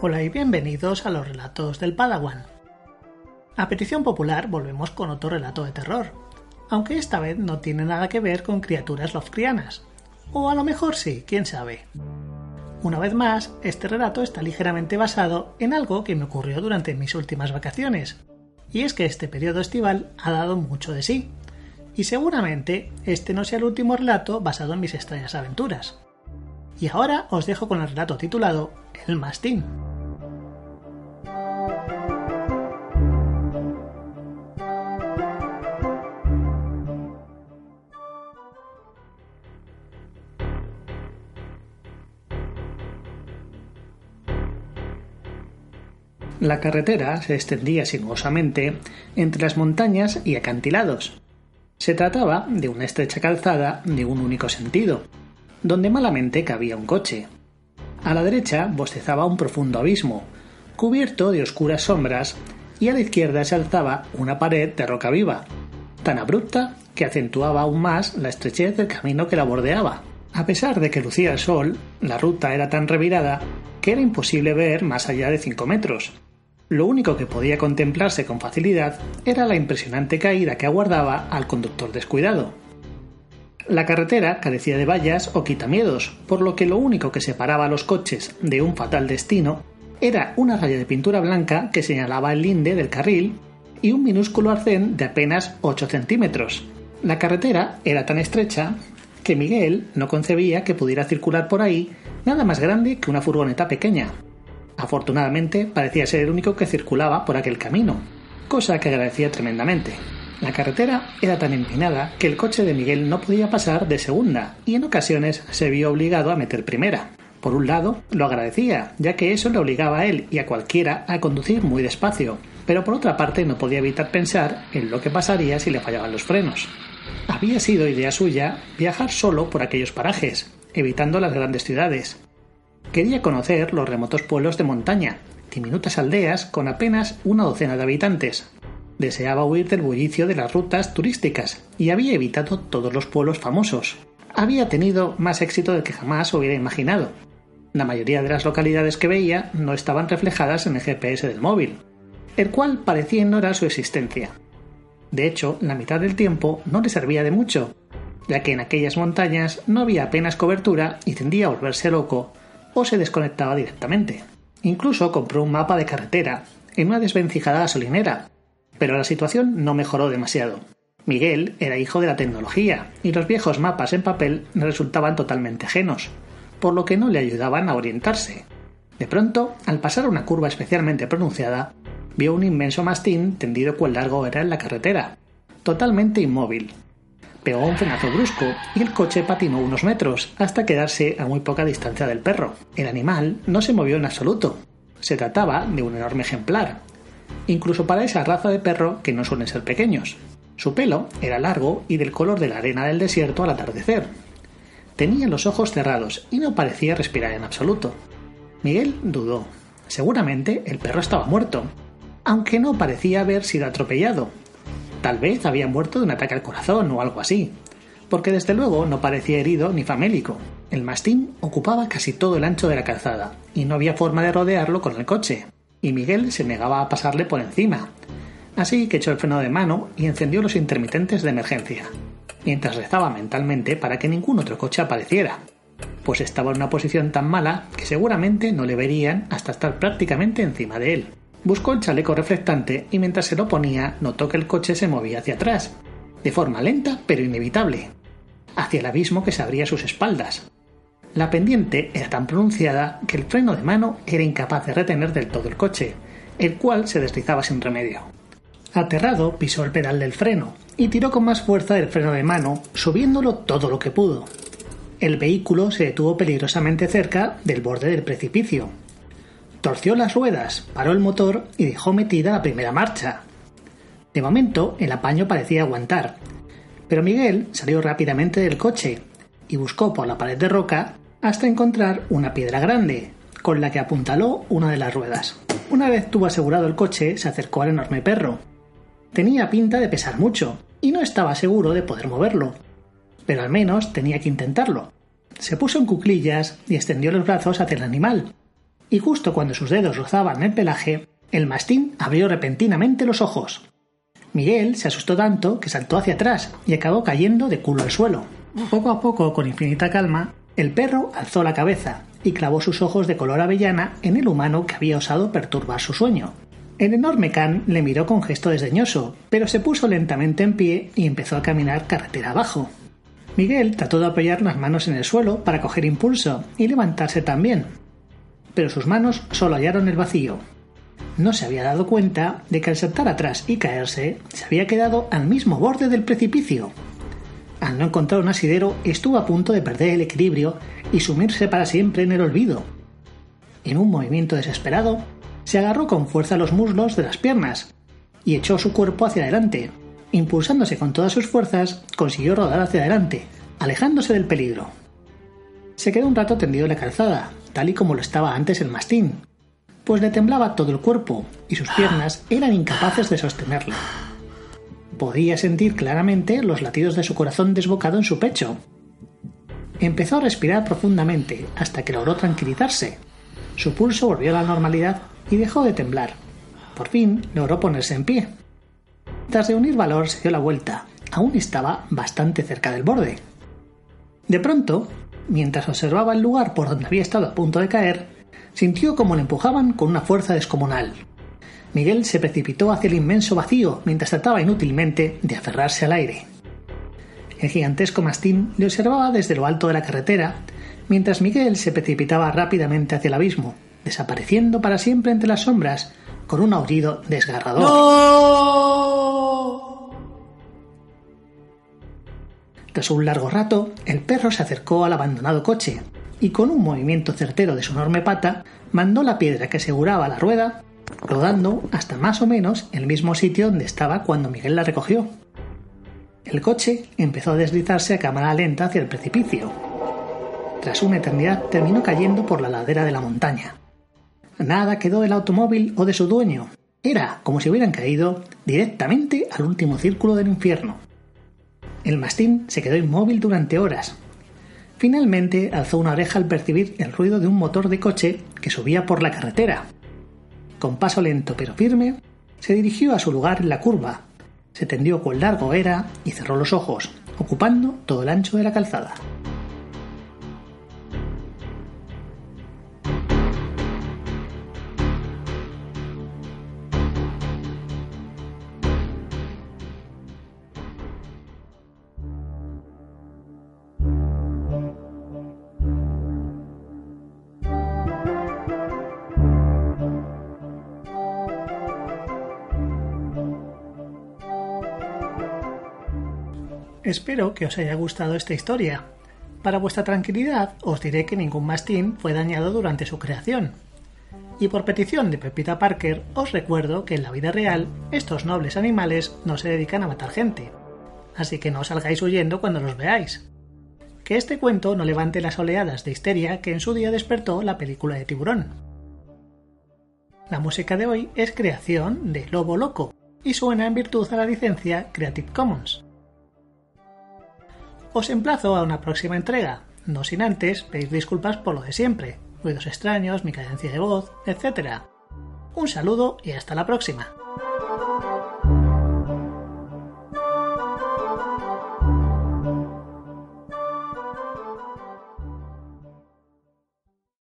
Hola y bienvenidos a los relatos del Padawan. A petición popular volvemos con otro relato de terror, aunque esta vez no tiene nada que ver con criaturas Lovecraftianas. O a lo mejor sí, quién sabe. Una vez más, este relato está ligeramente basado en algo que me ocurrió durante mis últimas vacaciones, y es que este periodo estival ha dado mucho de sí, y seguramente este no sea el último relato basado en mis extrañas aventuras. Y ahora os dejo con el relato titulado El Mastín. La carretera se extendía sinuosamente entre las montañas y acantilados. Se trataba de una estrecha calzada de un único sentido, donde malamente cabía un coche. A la derecha bostezaba un profundo abismo, cubierto de oscuras sombras, y a la izquierda se alzaba una pared de roca viva, tan abrupta que acentuaba aún más la estrechez del camino que la bordeaba. A pesar de que lucía el sol, la ruta era tan revirada que era imposible ver más allá de cinco metros, lo único que podía contemplarse con facilidad era la impresionante caída que aguardaba al conductor descuidado. La carretera carecía de vallas o quitamiedos, por lo que lo único que separaba a los coches de un fatal destino era una raya de pintura blanca que señalaba el linde del carril y un minúsculo arcén de apenas 8 centímetros. La carretera era tan estrecha que Miguel no concebía que pudiera circular por ahí nada más grande que una furgoneta pequeña, Afortunadamente parecía ser el único que circulaba por aquel camino, cosa que agradecía tremendamente. La carretera era tan empinada que el coche de Miguel no podía pasar de segunda y en ocasiones se vio obligado a meter primera. Por un lado, lo agradecía, ya que eso le obligaba a él y a cualquiera a conducir muy despacio, pero por otra parte no podía evitar pensar en lo que pasaría si le fallaban los frenos. Había sido idea suya viajar solo por aquellos parajes, evitando las grandes ciudades, Quería conocer los remotos pueblos de montaña, diminutas aldeas con apenas una docena de habitantes. Deseaba huir del bullicio de las rutas turísticas y había evitado todos los pueblos famosos. Había tenido más éxito del que jamás hubiera imaginado. La mayoría de las localidades que veía no estaban reflejadas en el GPS del móvil, el cual parecía ignorar su existencia. De hecho, la mitad del tiempo no le servía de mucho, ya que en aquellas montañas no había apenas cobertura y tendía a volverse loco o se desconectaba directamente. Incluso compró un mapa de carretera en una desvencijada gasolinera, pero la situación no mejoró demasiado. Miguel era hijo de la tecnología y los viejos mapas en papel resultaban totalmente ajenos, por lo que no le ayudaban a orientarse. De pronto, al pasar una curva especialmente pronunciada, vio un inmenso mastín tendido cual largo era en la carretera, totalmente inmóvil, pegó un frenazo brusco y el coche patinó unos metros hasta quedarse a muy poca distancia del perro. El animal no se movió en absoluto. Se trataba de un enorme ejemplar, incluso para esa raza de perro que no suelen ser pequeños. Su pelo era largo y del color de la arena del desierto al atardecer. Tenía los ojos cerrados y no parecía respirar en absoluto. Miguel dudó. Seguramente el perro estaba muerto, aunque no parecía haber sido atropellado, Tal vez había muerto de un ataque al corazón o algo así, porque desde luego no parecía herido ni famélico. El mastín ocupaba casi todo el ancho de la calzada, y no había forma de rodearlo con el coche, y Miguel se negaba a pasarle por encima. Así que echó el freno de mano y encendió los intermitentes de emergencia, mientras rezaba mentalmente para que ningún otro coche apareciera, pues estaba en una posición tan mala que seguramente no le verían hasta estar prácticamente encima de él. Buscó el chaleco reflectante y mientras se lo ponía notó que el coche se movía hacia atrás, de forma lenta pero inevitable, hacia el abismo que se abría a sus espaldas. La pendiente era tan pronunciada que el freno de mano era incapaz de retener del todo el coche, el cual se deslizaba sin remedio. Aterrado, pisó el pedal del freno y tiró con más fuerza del freno de mano, subiéndolo todo lo que pudo. El vehículo se detuvo peligrosamente cerca del borde del precipicio, Torció las ruedas, paró el motor y dejó metida la primera marcha. De momento, el apaño parecía aguantar, pero Miguel salió rápidamente del coche y buscó por la pared de roca hasta encontrar una piedra grande, con la que apuntaló una de las ruedas. Una vez tuvo asegurado el coche, se acercó al enorme perro. Tenía pinta de pesar mucho, y no estaba seguro de poder moverlo, pero al menos tenía que intentarlo. Se puso en cuclillas y extendió los brazos hacia el animal, y justo cuando sus dedos rozaban el pelaje, el mastín abrió repentinamente los ojos. Miguel se asustó tanto que saltó hacia atrás y acabó cayendo de culo al suelo. Poco a poco, con infinita calma, el perro alzó la cabeza y clavó sus ojos de color avellana en el humano que había osado perturbar su sueño. El enorme can le miró con gesto desdeñoso, pero se puso lentamente en pie y empezó a caminar carretera abajo. Miguel trató de apoyar las manos en el suelo para coger impulso y levantarse también, pero sus manos solo hallaron el vacío. No se había dado cuenta de que al saltar atrás y caerse, se había quedado al mismo borde del precipicio. Al no encontrar un asidero, estuvo a punto de perder el equilibrio y sumirse para siempre en el olvido. En un movimiento desesperado, se agarró con fuerza los muslos de las piernas y echó su cuerpo hacia adelante. Impulsándose con todas sus fuerzas, consiguió rodar hacia adelante, alejándose del peligro. Se quedó un rato tendido en la calzada, tal y como lo estaba antes el mastín, pues le temblaba todo el cuerpo y sus piernas eran incapaces de sostenerlo. Podía sentir claramente los latidos de su corazón desbocado en su pecho. Empezó a respirar profundamente hasta que logró tranquilizarse. Su pulso volvió a la normalidad y dejó de temblar. Por fin logró ponerse en pie. Tras reunir valor se dio la vuelta. Aún estaba bastante cerca del borde. De pronto, mientras observaba el lugar por donde había estado a punto de caer, sintió como le empujaban con una fuerza descomunal. Miguel se precipitó hacia el inmenso vacío mientras trataba inútilmente de aferrarse al aire. El gigantesco mastín le observaba desde lo alto de la carretera, mientras Miguel se precipitaba rápidamente hacia el abismo, desapareciendo para siempre entre las sombras con un aullido desgarrador. Tras un largo rato, el perro se acercó al abandonado coche y con un movimiento certero de su enorme pata mandó la piedra que aseguraba la rueda rodando hasta más o menos el mismo sitio donde estaba cuando Miguel la recogió. El coche empezó a deslizarse a cámara lenta hacia el precipicio. Tras una eternidad terminó cayendo por la ladera de la montaña. Nada quedó del automóvil o de su dueño. Era como si hubieran caído directamente al último círculo del infierno. El mastín se quedó inmóvil durante horas. Finalmente alzó una oreja al percibir el ruido de un motor de coche que subía por la carretera con paso lento pero firme, se dirigió a su lugar en la curva, se tendió cual largo era y cerró los ojos, ocupando todo el ancho de la calzada. Espero que os haya gustado esta historia. Para vuestra tranquilidad os diré que ningún mastín fue dañado durante su creación. Y por petición de Pepita Parker os recuerdo que en la vida real estos nobles animales no se dedican a matar gente. Así que no salgáis huyendo cuando los veáis. Que este cuento no levante las oleadas de histeria que en su día despertó la película de tiburón. La música de hoy es creación de Lobo Loco y suena en virtud a la licencia Creative Commons. Os emplazo a una próxima entrega, no sin antes pedir disculpas por lo de siempre, ruidos extraños, mi cadencia de voz, etc. Un saludo y hasta la próxima.